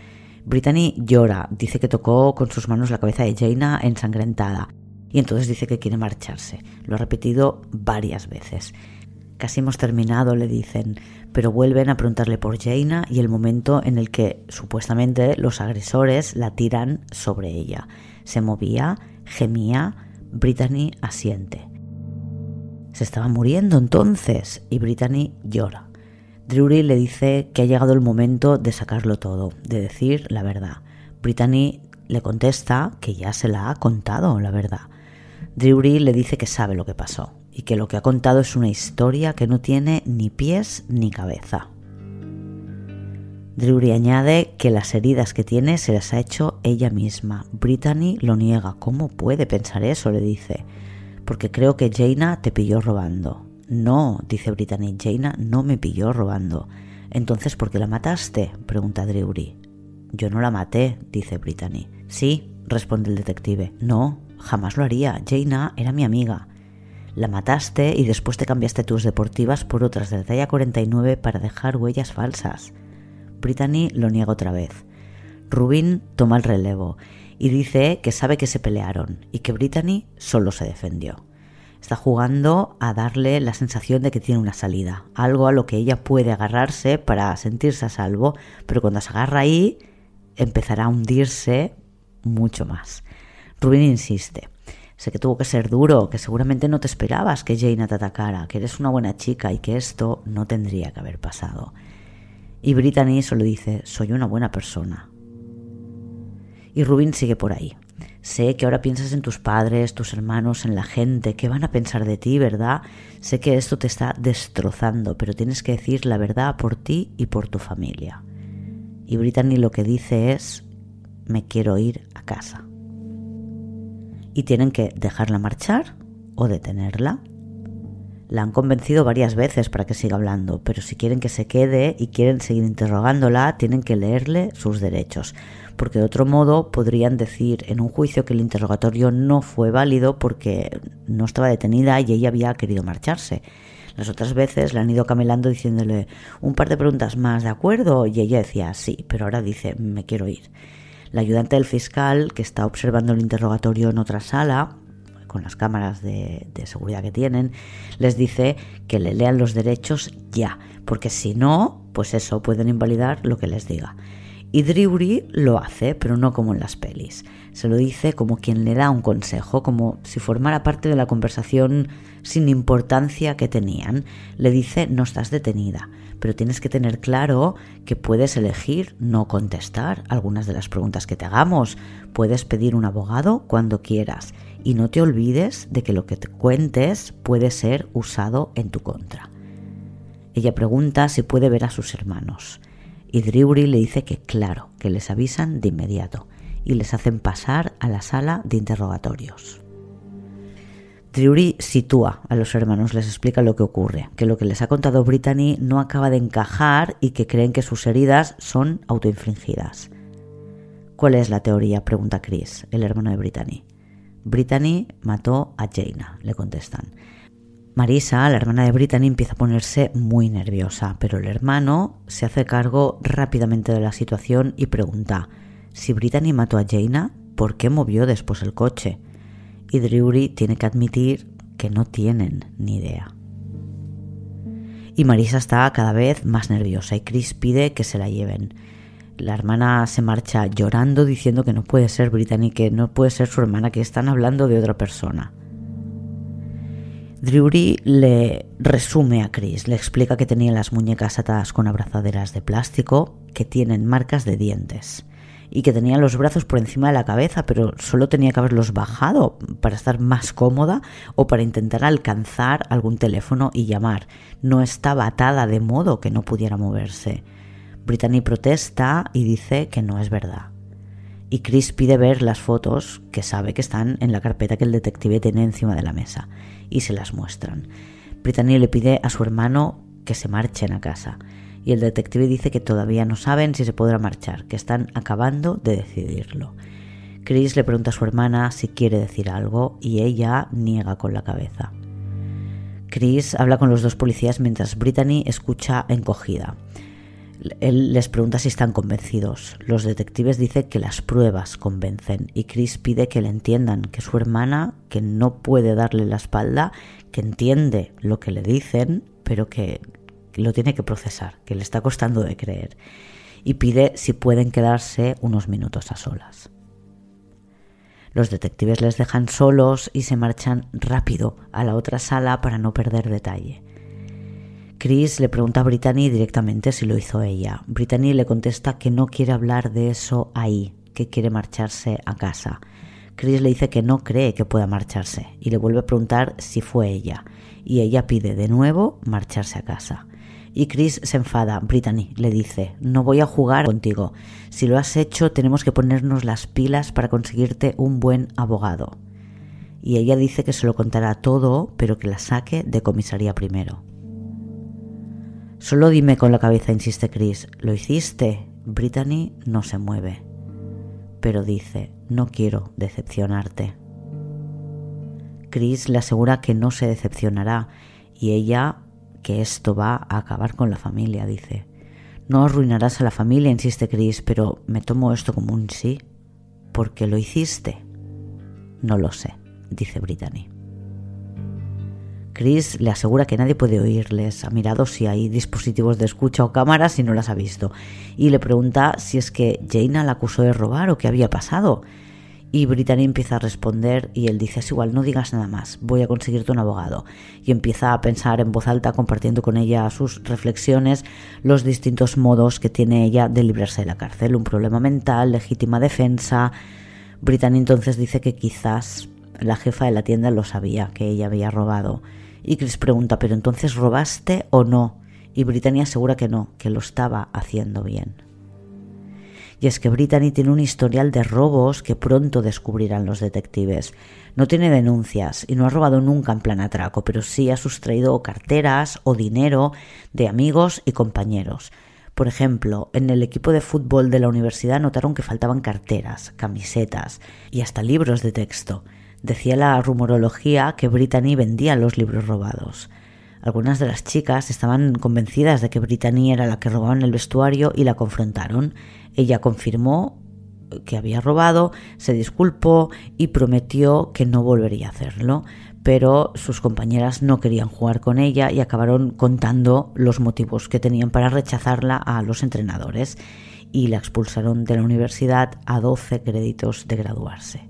Brittany llora, dice que tocó con sus manos la cabeza de Jaina ensangrentada y entonces dice que quiere marcharse. Lo ha repetido varias veces. Casi hemos terminado, le dicen, pero vuelven a preguntarle por Jaina y el momento en el que supuestamente los agresores la tiran sobre ella. Se movía, gemía, Brittany asiente. Se estaba muriendo entonces y Brittany llora. Drury le dice que ha llegado el momento de sacarlo todo, de decir la verdad. Brittany le contesta que ya se la ha contado la verdad. Drury le dice que sabe lo que pasó y que lo que ha contado es una historia que no tiene ni pies ni cabeza. Drury añade que las heridas que tiene se las ha hecho ella misma. Brittany lo niega. ¿Cómo puede pensar eso? le dice. Porque creo que Jaina te pilló robando. No, dice Brittany, Jaina no me pilló robando. Entonces, ¿por qué la mataste? pregunta Drury. Yo no la maté, dice Brittany. Sí, responde el detective. No, jamás lo haría. Jaina era mi amiga. La mataste y después te cambiaste tus deportivas por otras de la talla 49 para dejar huellas falsas. Brittany lo niega otra vez. Rubin toma el relevo y dice que sabe que se pelearon y que Brittany solo se defendió. Está jugando a darle la sensación de que tiene una salida, algo a lo que ella puede agarrarse para sentirse a salvo, pero cuando se agarra ahí empezará a hundirse mucho más. Rubin insiste. Sé que tuvo que ser duro, que seguramente no te esperabas que Jaina te atacara, que eres una buena chica y que esto no tendría que haber pasado. Y Brittany solo dice, soy una buena persona. Y Rubin sigue por ahí. Sé que ahora piensas en tus padres, tus hermanos, en la gente, qué van a pensar de ti, ¿verdad? Sé que esto te está destrozando, pero tienes que decir la verdad por ti y por tu familia. Y Brittany lo que dice es, me quiero ir a casa. Y tienen que dejarla marchar o detenerla. La han convencido varias veces para que siga hablando, pero si quieren que se quede y quieren seguir interrogándola, tienen que leerle sus derechos porque de otro modo podrían decir en un juicio que el interrogatorio no fue válido porque no estaba detenida y ella había querido marcharse. Las otras veces le han ido camelando diciéndole un par de preguntas más, ¿de acuerdo? Y ella decía sí, pero ahora dice me quiero ir. La ayudante del fiscal, que está observando el interrogatorio en otra sala, con las cámaras de, de, seguridad que tienen, les dice que le lean los derechos ya, porque si no, pues eso, pueden invalidar lo que les diga. Y Drury lo hace, pero no como en las pelis. Se lo dice como quien le da un consejo, como si formara parte de la conversación sin importancia que tenían. Le dice, no estás detenida, pero tienes que tener claro que puedes elegir no contestar algunas de las preguntas que te hagamos. Puedes pedir un abogado cuando quieras y no te olvides de que lo que te cuentes puede ser usado en tu contra. Ella pregunta si puede ver a sus hermanos y Drury le dice que claro, que les avisan de inmediato y les hacen pasar a la sala de interrogatorios. Drury sitúa a los hermanos, les explica lo que ocurre, que lo que les ha contado Brittany no acaba de encajar y que creen que sus heridas son autoinfligidas. ¿Cuál es la teoría? pregunta Chris, el hermano de Brittany. Brittany mató a Jaina, le contestan. Marisa, la hermana de Brittany, empieza a ponerse muy nerviosa, pero el hermano se hace cargo rápidamente de la situación y pregunta, si Brittany mató a Jaina, ¿por qué movió después el coche? Y Drury tiene que admitir que no tienen ni idea. Y Marisa está cada vez más nerviosa y Chris pide que se la lleven. La hermana se marcha llorando diciendo que no puede ser Brittany, que no puede ser su hermana, que están hablando de otra persona. Drury le resume a Chris, le explica que tenía las muñecas atadas con abrazaderas de plástico que tienen marcas de dientes y que tenía los brazos por encima de la cabeza, pero solo tenía que haberlos bajado para estar más cómoda o para intentar alcanzar algún teléfono y llamar. No estaba atada de modo que no pudiera moverse. Brittany protesta y dice que no es verdad. Y Chris pide ver las fotos que sabe que están en la carpeta que el detective tiene encima de la mesa y se las muestran. Brittany le pide a su hermano que se marchen a casa y el detective dice que todavía no saben si se podrá marchar, que están acabando de decidirlo. Chris le pregunta a su hermana si quiere decir algo y ella niega con la cabeza. Chris habla con los dos policías mientras Brittany escucha encogida. Él les pregunta si están convencidos. Los detectives dicen que las pruebas convencen y Chris pide que le entiendan que su hermana, que no puede darle la espalda, que entiende lo que le dicen, pero que lo tiene que procesar, que le está costando de creer. Y pide si pueden quedarse unos minutos a solas. Los detectives les dejan solos y se marchan rápido a la otra sala para no perder detalle. Chris le pregunta a Brittany directamente si lo hizo ella. Brittany le contesta que no quiere hablar de eso ahí, que quiere marcharse a casa. Chris le dice que no cree que pueda marcharse y le vuelve a preguntar si fue ella. Y ella pide de nuevo marcharse a casa. Y Chris se enfada. Brittany le dice, no voy a jugar contigo. Si lo has hecho, tenemos que ponernos las pilas para conseguirte un buen abogado. Y ella dice que se lo contará todo, pero que la saque de comisaría primero. Solo dime con la cabeza, insiste Chris. ¿Lo hiciste? Brittany no se mueve, pero dice, no quiero decepcionarte. Chris le asegura que no se decepcionará y ella que esto va a acabar con la familia, dice. No arruinarás a la familia, insiste Chris, pero me tomo esto como un sí. ¿Por qué lo hiciste? No lo sé, dice Brittany. Chris le asegura que nadie puede oírles. Ha mirado si hay dispositivos de escucha o cámaras y no las ha visto. Y le pregunta si es que Jaina la acusó de robar o qué había pasado. Y Brittany empieza a responder y él dice, es igual, no digas nada más, voy a conseguirte un abogado. Y empieza a pensar en voz alta, compartiendo con ella sus reflexiones, los distintos modos que tiene ella de librarse de la cárcel, un problema mental, legítima defensa. Brittany entonces dice que quizás la jefa de la tienda lo sabía, que ella había robado y Chris pregunta, ¿pero entonces robaste o no? Y Brittany asegura que no, que lo estaba haciendo bien. Y es que Brittany tiene un historial de robos que pronto descubrirán los detectives. No tiene denuncias y no ha robado nunca en plan atraco, pero sí ha sustraído carteras o dinero de amigos y compañeros. Por ejemplo, en el equipo de fútbol de la universidad notaron que faltaban carteras, camisetas y hasta libros de texto. Decía la rumorología que Brittany vendía los libros robados. Algunas de las chicas estaban convencidas de que Brittany era la que robaba en el vestuario y la confrontaron. Ella confirmó que había robado, se disculpó y prometió que no volvería a hacerlo, pero sus compañeras no querían jugar con ella y acabaron contando los motivos que tenían para rechazarla a los entrenadores y la expulsaron de la universidad a 12 créditos de graduarse.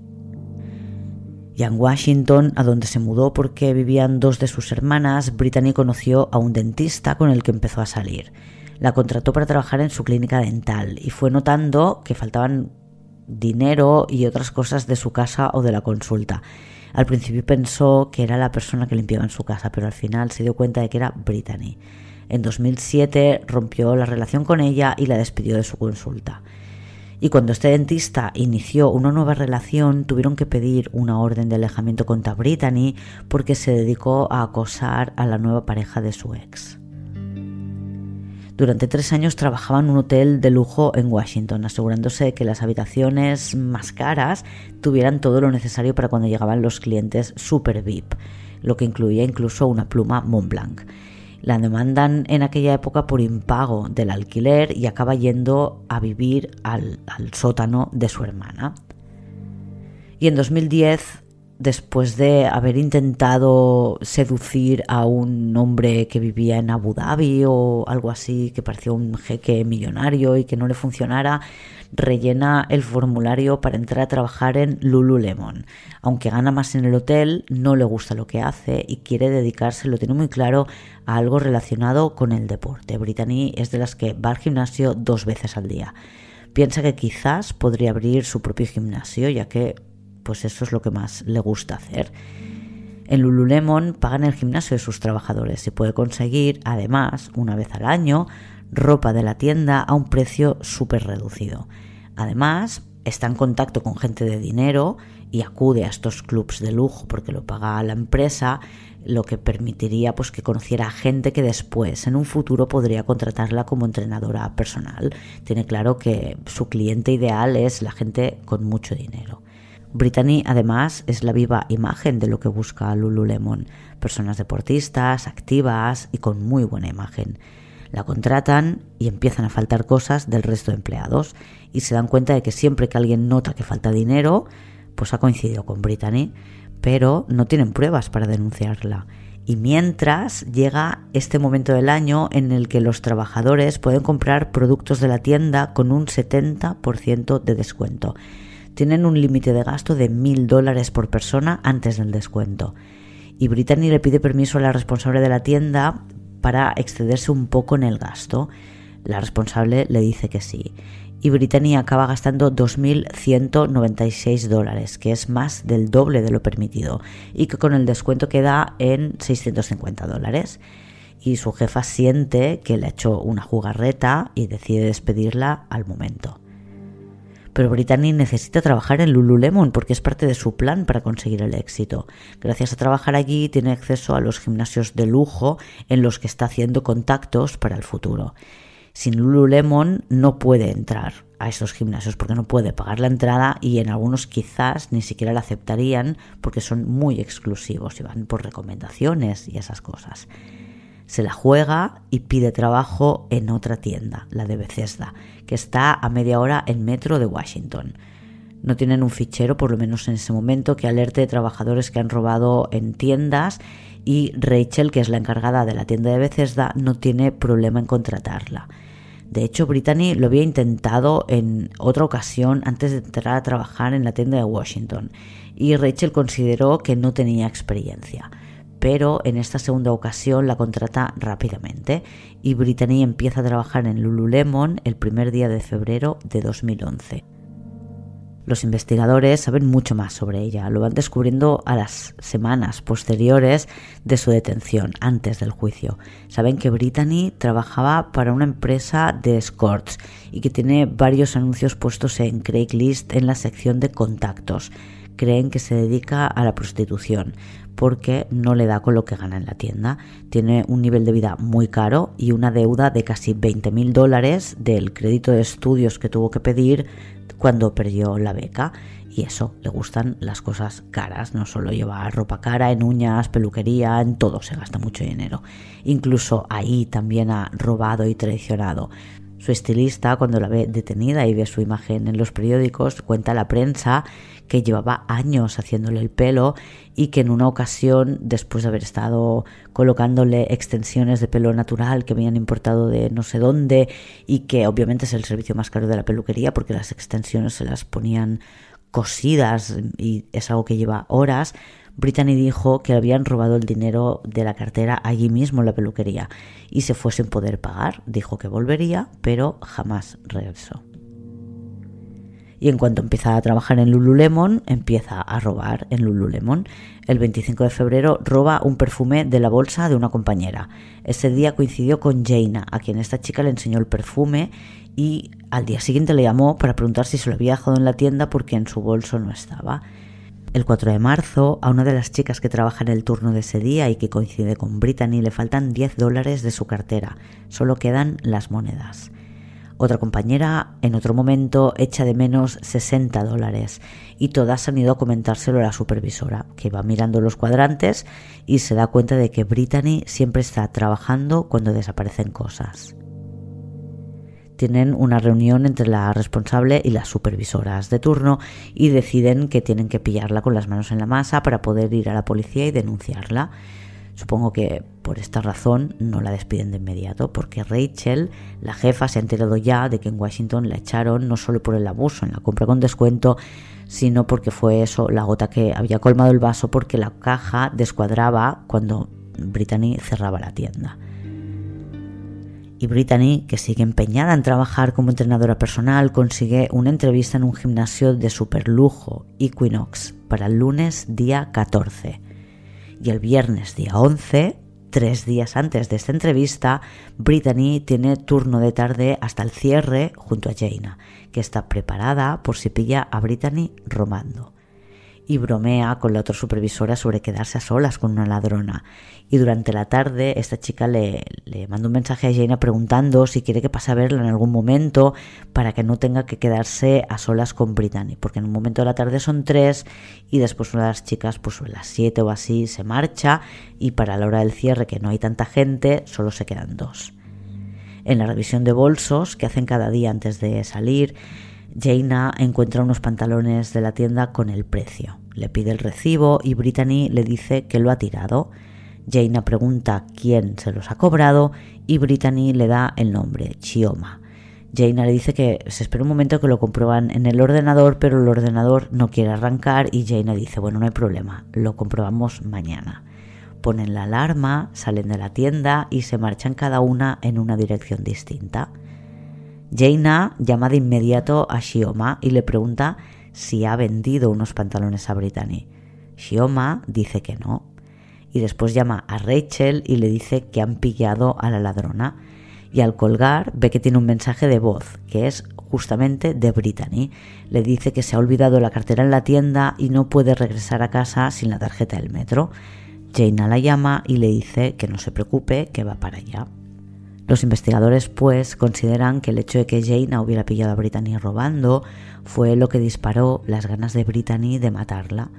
Y en Washington, a donde se mudó porque vivían dos de sus hermanas, Brittany conoció a un dentista con el que empezó a salir. La contrató para trabajar en su clínica dental y fue notando que faltaban dinero y otras cosas de su casa o de la consulta. Al principio pensó que era la persona que limpiaba en su casa, pero al final se dio cuenta de que era Brittany. En 2007 rompió la relación con ella y la despidió de su consulta. Y cuando este dentista inició una nueva relación, tuvieron que pedir una orden de alejamiento contra Brittany porque se dedicó a acosar a la nueva pareja de su ex. Durante tres años trabajaba en un hotel de lujo en Washington, asegurándose de que las habitaciones más caras tuvieran todo lo necesario para cuando llegaban los clientes super VIP, lo que incluía incluso una pluma Montblanc. La demandan en aquella época por impago del alquiler y acaba yendo a vivir al, al sótano de su hermana. Y en 2010 después de haber intentado seducir a un hombre que vivía en Abu Dhabi o algo así, que parecía un jeque millonario y que no le funcionara, rellena el formulario para entrar a trabajar en Lululemon. Aunque gana más en el hotel, no le gusta lo que hace y quiere dedicarse, lo tiene muy claro, a algo relacionado con el deporte. Brittany es de las que va al gimnasio dos veces al día. Piensa que quizás podría abrir su propio gimnasio, ya que pues eso es lo que más le gusta hacer. En Lululemon pagan el gimnasio de sus trabajadores y puede conseguir, además, una vez al año, ropa de la tienda a un precio súper reducido. Además, está en contacto con gente de dinero y acude a estos clubs de lujo porque lo paga la empresa, lo que permitiría pues que conociera a gente que después en un futuro podría contratarla como entrenadora personal. Tiene claro que su cliente ideal es la gente con mucho dinero. Brittany además es la viva imagen de lo que busca Lululemon, personas deportistas, activas y con muy buena imagen. La contratan y empiezan a faltar cosas del resto de empleados y se dan cuenta de que siempre que alguien nota que falta dinero, pues ha coincidido con Brittany, pero no tienen pruebas para denunciarla. Y mientras llega este momento del año en el que los trabajadores pueden comprar productos de la tienda con un 70% de descuento. Tienen un límite de gasto de mil dólares por persona antes del descuento. Y Brittany le pide permiso a la responsable de la tienda para excederse un poco en el gasto. La responsable le dice que sí. Y Brittany acaba gastando 2.196 dólares, que es más del doble de lo permitido, y que con el descuento queda en 650 dólares. Y su jefa siente que le ha hecho una jugarreta y decide despedirla al momento. Pero Brittany necesita trabajar en Lululemon porque es parte de su plan para conseguir el éxito. Gracias a trabajar allí tiene acceso a los gimnasios de lujo en los que está haciendo contactos para el futuro. Sin Lululemon no puede entrar a esos gimnasios porque no puede pagar la entrada y en algunos quizás ni siquiera la aceptarían porque son muy exclusivos y van por recomendaciones y esas cosas se la juega y pide trabajo en otra tienda, la de Bethesda, que está a media hora en metro de Washington. No tienen un fichero, por lo menos en ese momento, que alerte de trabajadores que han robado en tiendas y Rachel, que es la encargada de la tienda de Bethesda, no tiene problema en contratarla. De hecho, Brittany lo había intentado en otra ocasión antes de entrar a trabajar en la tienda de Washington y Rachel consideró que no tenía experiencia pero en esta segunda ocasión la contrata rápidamente y Brittany empieza a trabajar en Lululemon el primer día de febrero de 2011. Los investigadores saben mucho más sobre ella, lo van descubriendo a las semanas posteriores de su detención, antes del juicio. Saben que Brittany trabajaba para una empresa de escorts y que tiene varios anuncios puestos en Craigslist en la sección de contactos. Creen que se dedica a la prostitución porque no le da con lo que gana en la tienda. Tiene un nivel de vida muy caro y una deuda de casi 20 mil dólares del crédito de estudios que tuvo que pedir cuando perdió la beca. Y eso, le gustan las cosas caras, no solo lleva ropa cara, en uñas, peluquería, en todo se gasta mucho dinero. Incluso ahí también ha robado y traicionado. Su estilista, cuando la ve detenida y ve su imagen en los periódicos, cuenta a la prensa que llevaba años haciéndole el pelo y que en una ocasión, después de haber estado colocándole extensiones de pelo natural que habían importado de no sé dónde y que obviamente es el servicio más caro de la peluquería porque las extensiones se las ponían cosidas y es algo que lleva horas, Brittany dijo que habían robado el dinero de la cartera allí mismo en la peluquería y se fue sin poder pagar. Dijo que volvería, pero jamás regresó y en cuanto empieza a trabajar en Lululemon, empieza a robar en Lululemon. El 25 de febrero roba un perfume de la bolsa de una compañera. Ese día coincidió con Jaina, a quien esta chica le enseñó el perfume y al día siguiente le llamó para preguntar si se lo había dejado en la tienda porque en su bolso no estaba. El 4 de marzo, a una de las chicas que trabaja en el turno de ese día y que coincide con Brittany le faltan 10 dólares de su cartera. Solo quedan las monedas. Otra compañera en otro momento echa de menos 60 dólares y todas han ido a comentárselo a la supervisora, que va mirando los cuadrantes y se da cuenta de que Brittany siempre está trabajando cuando desaparecen cosas. Tienen una reunión entre la responsable y las supervisoras de turno y deciden que tienen que pillarla con las manos en la masa para poder ir a la policía y denunciarla. Supongo que por esta razón no la despiden de inmediato, porque Rachel, la jefa, se ha enterado ya de que en Washington la echaron no solo por el abuso en la compra con descuento, sino porque fue eso la gota que había colmado el vaso porque la caja descuadraba cuando Brittany cerraba la tienda. Y Brittany, que sigue empeñada en trabajar como entrenadora personal, consigue una entrevista en un gimnasio de superlujo, Equinox, para el lunes día 14 y el viernes día 11, tres días antes de esta entrevista, Brittany tiene turno de tarde hasta el cierre junto a Jaina, que está preparada por si pilla a Brittany romando y bromea con la otra supervisora sobre quedarse a solas con una ladrona. Y durante la tarde esta chica le, le manda un mensaje a Jaina preguntando si quiere que pase a verla en algún momento para que no tenga que quedarse a solas con Brittany, porque en un momento de la tarde son tres y después una de las chicas pues a las siete o así se marcha y para la hora del cierre que no hay tanta gente solo se quedan dos. En la revisión de bolsos que hacen cada día antes de salir, Jaina encuentra unos pantalones de la tienda con el precio. Le pide el recibo y Brittany le dice que lo ha tirado. Jaina pregunta quién se los ha cobrado y Brittany le da el nombre, Chioma. Jaina le dice que se espera un momento que lo comprueban en el ordenador, pero el ordenador no quiere arrancar y Jaina dice, bueno, no hay problema, lo comprobamos mañana. Ponen la alarma, salen de la tienda y se marchan cada una en una dirección distinta. Jaina llama de inmediato a Shioma y le pregunta si ha vendido unos pantalones a Brittany. Shioma dice que no. Y después llama a Rachel y le dice que han pillado a la ladrona. Y al colgar ve que tiene un mensaje de voz, que es justamente de Brittany. Le dice que se ha olvidado la cartera en la tienda y no puede regresar a casa sin la tarjeta del metro. Jaina la llama y le dice que no se preocupe, que va para allá. Los investigadores, pues, consideran que el hecho de que Jaina hubiera pillado a Brittany robando fue lo que disparó las ganas de Brittany de matarla.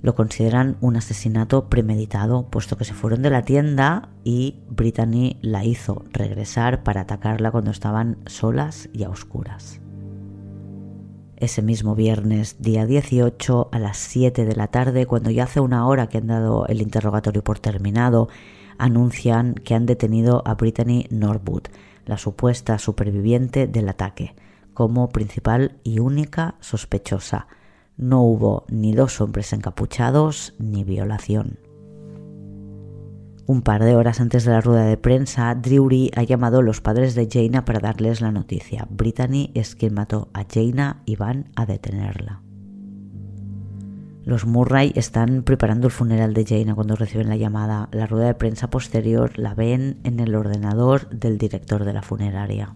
Lo consideran un asesinato premeditado, puesto que se fueron de la tienda y Brittany la hizo regresar para atacarla cuando estaban solas y a oscuras. Ese mismo viernes, día 18, a las 7 de la tarde, cuando ya hace una hora que han dado el interrogatorio por terminado, anuncian que han detenido a Brittany Norwood, la supuesta superviviente del ataque, como principal y única sospechosa. No hubo ni dos hombres encapuchados ni violación. Un par de horas antes de la rueda de prensa, Drury ha llamado a los padres de Jaina para darles la noticia. Brittany es quien mató a Jaina y van a detenerla. Los Murray están preparando el funeral de Jaina cuando reciben la llamada. La rueda de prensa posterior la ven en el ordenador del director de la funeraria.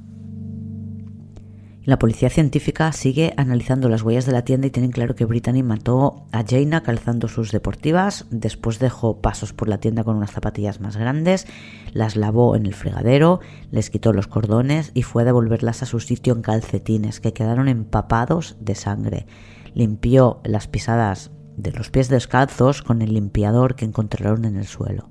La policía científica sigue analizando las huellas de la tienda y tienen claro que Brittany mató a Jaina calzando sus deportivas, después dejó pasos por la tienda con unas zapatillas más grandes, las lavó en el fregadero, les quitó los cordones y fue a devolverlas a su sitio en calcetines que quedaron empapados de sangre. Limpió las pisadas de los pies descalzos con el limpiador que encontraron en el suelo.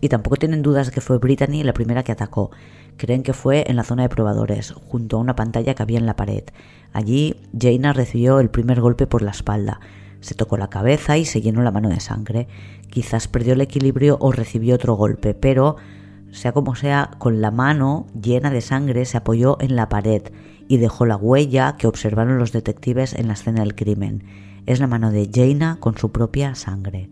Y tampoco tienen dudas de que fue Brittany la primera que atacó. Creen que fue en la zona de probadores, junto a una pantalla que había en la pared. Allí, Jaina recibió el primer golpe por la espalda. Se tocó la cabeza y se llenó la mano de sangre. Quizás perdió el equilibrio o recibió otro golpe, pero, sea como sea, con la mano llena de sangre se apoyó en la pared y dejó la huella que observaron los detectives en la escena del crimen es la mano de Jaina con su propia sangre.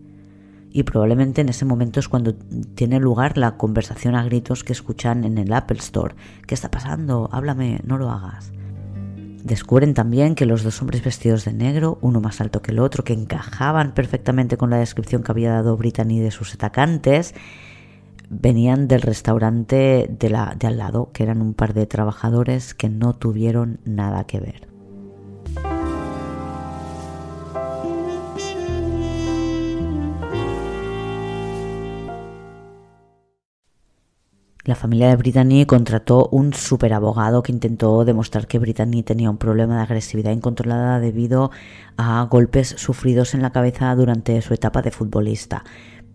Y probablemente en ese momento es cuando tiene lugar la conversación a gritos que escuchan en el Apple Store. ¿Qué está pasando? Háblame, no lo hagas. Descubren también que los dos hombres vestidos de negro, uno más alto que el otro, que encajaban perfectamente con la descripción que había dado Brittany de sus atacantes, venían del restaurante de, la, de al lado, que eran un par de trabajadores que no tuvieron nada que ver. La familia de Brittany contrató un superabogado que intentó demostrar que Brittany tenía un problema de agresividad incontrolada debido a golpes sufridos en la cabeza durante su etapa de futbolista.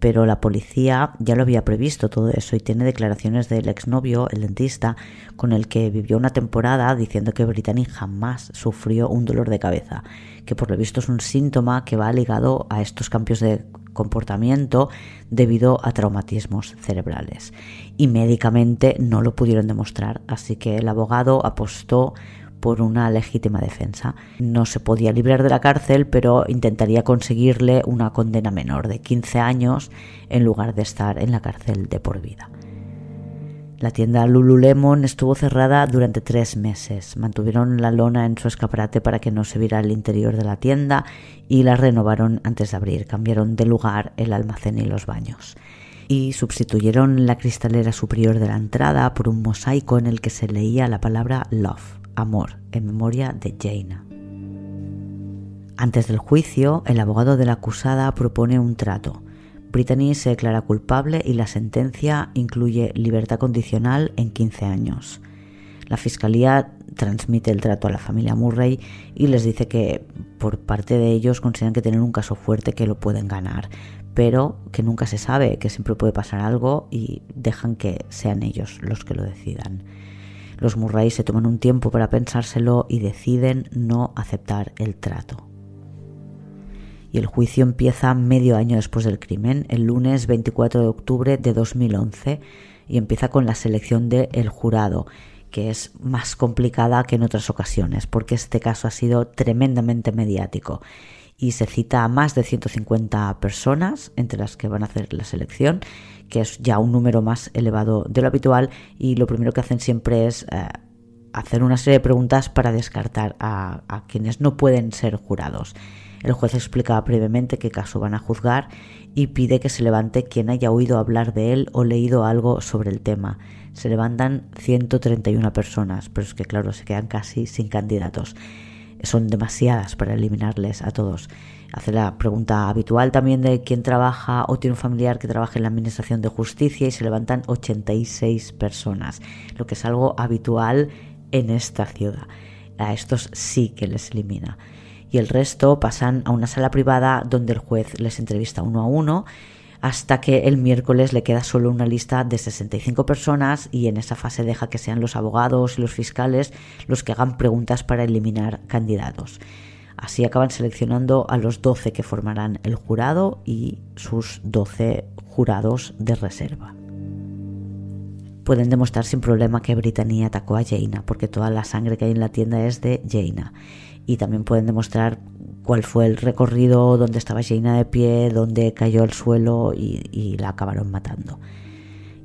Pero la policía ya lo había previsto todo eso y tiene declaraciones del exnovio, el dentista, con el que vivió una temporada diciendo que Brittany jamás sufrió un dolor de cabeza, que por lo visto es un síntoma que va ligado a estos cambios de comportamiento debido a traumatismos cerebrales. Y médicamente no lo pudieron demostrar, así que el abogado apostó por una legítima defensa. No se podía librar de la cárcel, pero intentaría conseguirle una condena menor de 15 años en lugar de estar en la cárcel de por vida. La tienda Lululemon estuvo cerrada durante tres meses. Mantuvieron la lona en su escaparate para que no se viera el interior de la tienda y la renovaron antes de abrir. Cambiaron de lugar el almacén y los baños. Y sustituyeron la cristalera superior de la entrada por un mosaico en el que se leía la palabra love, amor, en memoria de Jaina. Antes del juicio, el abogado de la acusada propone un trato Brittany se declara culpable y la sentencia incluye libertad condicional en 15 años. La Fiscalía transmite el trato a la familia Murray y les dice que por parte de ellos consideran que tienen un caso fuerte que lo pueden ganar, pero que nunca se sabe, que siempre puede pasar algo y dejan que sean ellos los que lo decidan. Los Murray se toman un tiempo para pensárselo y deciden no aceptar el trato. Y el juicio empieza medio año después del crimen, el lunes 24 de octubre de 2011, y empieza con la selección del jurado, que es más complicada que en otras ocasiones, porque este caso ha sido tremendamente mediático y se cita a más de 150 personas entre las que van a hacer la selección, que es ya un número más elevado de lo habitual y lo primero que hacen siempre es eh, hacer una serie de preguntas para descartar a, a quienes no pueden ser jurados. El juez explica brevemente qué caso van a juzgar y pide que se levante quien haya oído hablar de él o leído algo sobre el tema. Se levantan 131 personas, pero es que claro, se quedan casi sin candidatos. Son demasiadas para eliminarles a todos. Hace la pregunta habitual también de quién trabaja o tiene un familiar que trabaje en la Administración de Justicia y se levantan 86 personas, lo que es algo habitual en esta ciudad. A estos sí que les elimina y el resto pasan a una sala privada donde el juez les entrevista uno a uno hasta que el miércoles le queda solo una lista de 65 personas y en esa fase deja que sean los abogados y los fiscales los que hagan preguntas para eliminar candidatos. Así acaban seleccionando a los 12 que formarán el jurado y sus 12 jurados de reserva. Pueden demostrar sin problema que Brittany atacó a Jaina, porque toda la sangre que hay en la tienda es de Jaina y también pueden demostrar cuál fue el recorrido, dónde estaba Jaina de pie, dónde cayó al suelo y, la acabaron matando.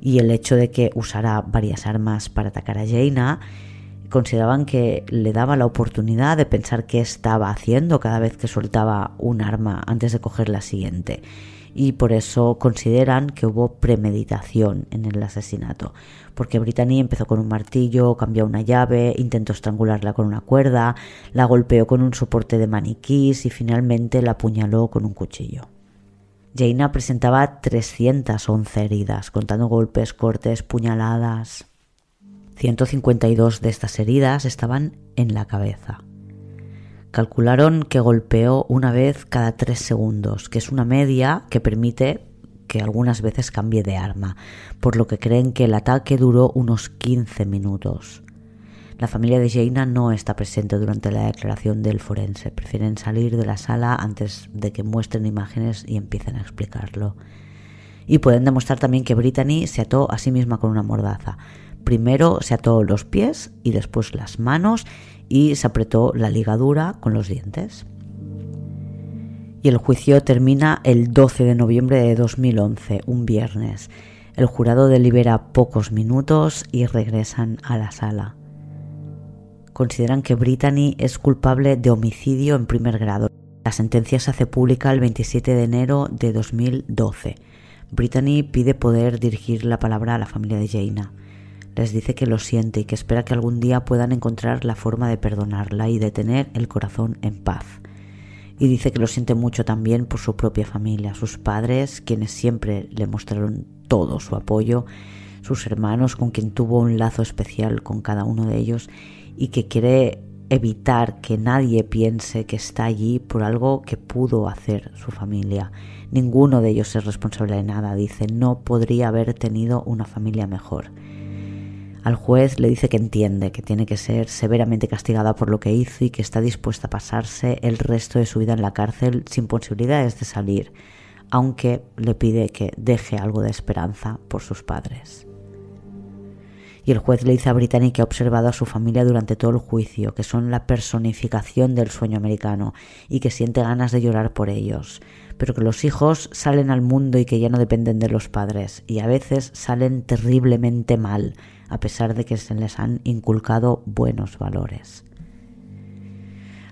Y el hecho de que usara varias armas para atacar a Jaina, consideraban que le daba la oportunidad de pensar qué estaba haciendo cada vez que soltaba un arma antes de coger la siguiente y por eso consideran que hubo premeditación en el asesinato, porque Brittany empezó con un martillo, cambió una llave, intentó estrangularla con una cuerda, la golpeó con un soporte de maniquís y finalmente la apuñaló con un cuchillo. Jaina presentaba 311 heridas, contando golpes, cortes, puñaladas. 152 de estas heridas estaban en la cabeza. Calcularon que golpeó una vez cada tres segundos, que es una media que permite que algunas veces cambie de arma, por lo que creen que el ataque duró unos 15 minutos. La familia de Jaina no está presente durante la declaración del forense, prefieren salir de la sala antes de que muestren imágenes y empiecen a explicarlo. Y pueden demostrar también que Brittany se ató a sí misma con una mordaza. Primero se ató los pies y después las manos y se apretó la ligadura con los dientes. Y el juicio termina el 12 de noviembre de 2011, un viernes. El jurado delibera pocos minutos y regresan a la sala. Consideran que Brittany es culpable de homicidio en primer grado. La sentencia se hace pública el 27 de enero de 2012. Brittany pide poder dirigir la palabra a la familia de Jaina les dice que lo siente y que espera que algún día puedan encontrar la forma de perdonarla y de tener el corazón en paz. Y dice que lo siente mucho también por su propia familia, sus padres, quienes siempre le mostraron todo su apoyo, sus hermanos con quien tuvo un lazo especial con cada uno de ellos y que quiere evitar que nadie piense que está allí por algo que pudo hacer su familia. Ninguno de ellos es responsable de nada, dice, no podría haber tenido una familia mejor. Al juez le dice que entiende que tiene que ser severamente castigada por lo que hizo y que está dispuesta a pasarse el resto de su vida en la cárcel sin posibilidades de salir, aunque le pide que deje algo de esperanza por sus padres. Y el juez le dice a Brittany que ha observado a su familia durante todo el juicio, que son la personificación del sueño americano y que siente ganas de llorar por ellos, pero que los hijos salen al mundo y que ya no dependen de los padres, y a veces salen terriblemente mal, a pesar de que se les han inculcado buenos valores.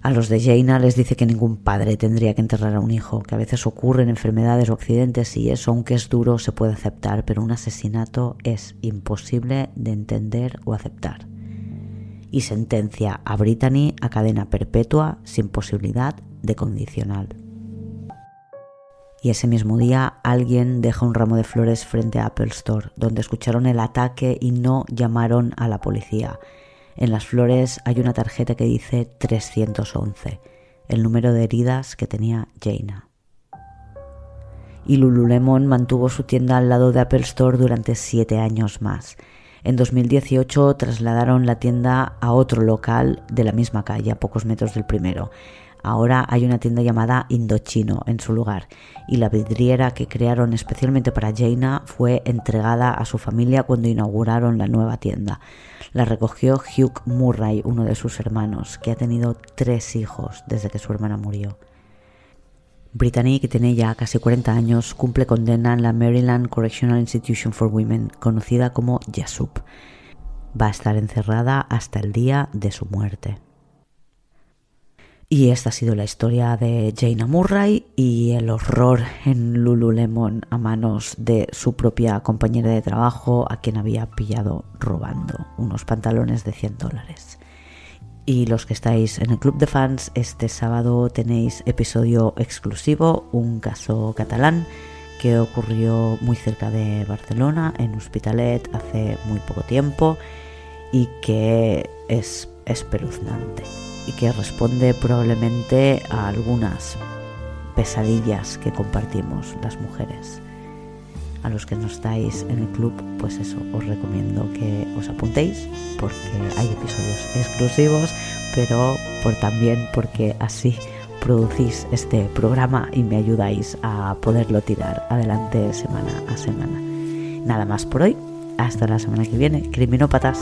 A los de Jaina les dice que ningún padre tendría que enterrar a un hijo, que a veces ocurren enfermedades o accidentes y eso, aunque es duro, se puede aceptar, pero un asesinato es imposible de entender o aceptar. Y sentencia a Brittany a cadena perpetua sin posibilidad de condicional y ese mismo día alguien deja un ramo de flores frente a Apple Store, donde escucharon el ataque y no llamaron a la policía. En las flores hay una tarjeta que dice 311, el número de heridas que tenía Jaina. Y Lululemon mantuvo su tienda al lado de Apple Store durante siete años más. En 2018 trasladaron la tienda a otro local de la misma calle, a pocos metros del primero. Ahora hay una tienda llamada Indochino en su lugar y la vidriera que crearon especialmente para Jaina fue entregada a su familia cuando inauguraron la nueva tienda. La recogió Hugh Murray, uno de sus hermanos, que ha tenido tres hijos desde que su hermana murió. Brittany, que tiene ya casi 40 años, cumple condena en la Maryland Correctional Institution for Women, conocida como YASUP. Va a estar encerrada hasta el día de su muerte. Y esta ha sido la historia de Jaina Murray y el horror en Lululemon a manos de su propia compañera de trabajo a quien había pillado robando unos pantalones de 100 dólares. Y los que estáis en el club de fans, este sábado tenéis episodio exclusivo, un caso catalán que ocurrió muy cerca de Barcelona, en Hospitalet, hace muy poco tiempo y que es espeluznante y que responde probablemente a algunas pesadillas que compartimos las mujeres. A los que no estáis en el club, pues eso, os recomiendo que os apuntéis porque hay episodios exclusivos, pero por también porque así producís este programa y me ayudáis a poderlo tirar adelante semana a semana. Nada más por hoy. Hasta la semana que viene. Criminópatas.